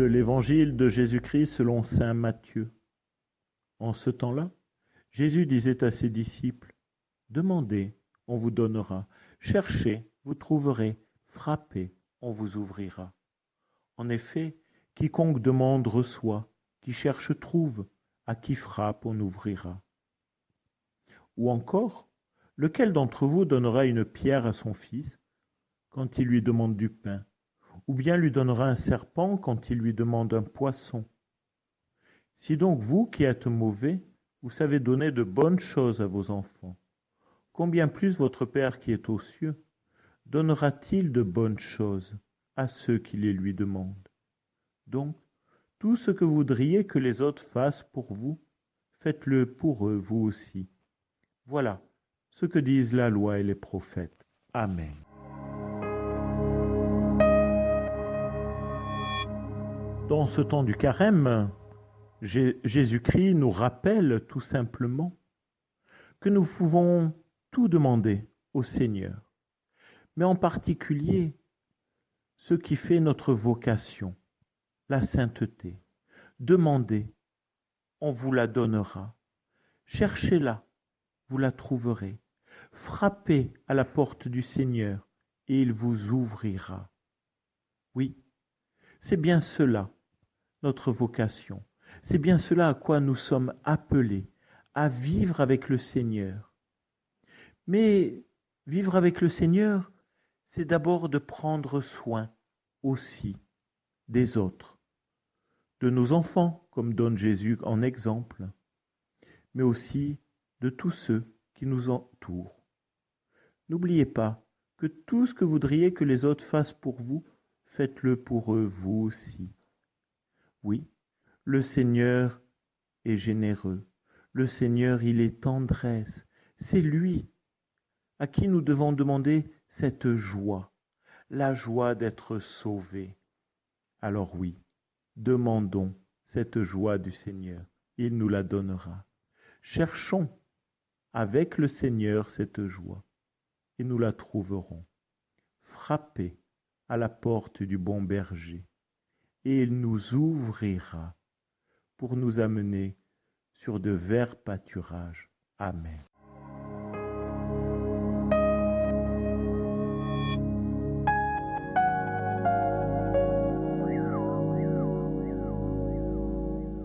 de l'Évangile de Jésus-Christ selon Saint Matthieu. En ce temps-là, Jésus disait à ses disciples, Demandez, on vous donnera, cherchez, vous trouverez, frappez, on vous ouvrira. En effet, quiconque demande reçoit, qui cherche trouve, à qui frappe on ouvrira. Ou encore, lequel d'entre vous donnera une pierre à son fils quand il lui demande du pain? Ou bien lui donnera un serpent quand il lui demande un poisson. Si donc vous qui êtes mauvais, vous savez donner de bonnes choses à vos enfants, combien plus votre Père qui est aux cieux donnera-t-il de bonnes choses à ceux qui les lui demandent? Donc, tout ce que voudriez que les autres fassent pour vous, faites-le pour eux, vous aussi. Voilà ce que disent la loi et les prophètes. Amen. Dans ce temps du carême, Jésus-Christ nous rappelle tout simplement que nous pouvons tout demander au Seigneur, mais en particulier ce qui fait notre vocation, la sainteté. Demandez, on vous la donnera. Cherchez-la, vous la trouverez. Frappez à la porte du Seigneur, et il vous ouvrira. Oui, c'est bien cela notre vocation. C'est bien cela à quoi nous sommes appelés, à vivre avec le Seigneur. Mais vivre avec le Seigneur, c'est d'abord de prendre soin aussi des autres, de nos enfants, comme donne Jésus en exemple, mais aussi de tous ceux qui nous entourent. N'oubliez pas que tout ce que voudriez que les autres fassent pour vous, faites-le pour eux vous aussi. Oui, le Seigneur est généreux. Le Seigneur, il est tendresse. C'est lui à qui nous devons demander cette joie, la joie d'être sauvés. Alors oui, demandons cette joie du Seigneur. Il nous la donnera. Cherchons avec le Seigneur cette joie, et nous la trouverons. Frappez à la porte du bon berger et il nous ouvrira pour nous amener sur de verts pâturages. Amen.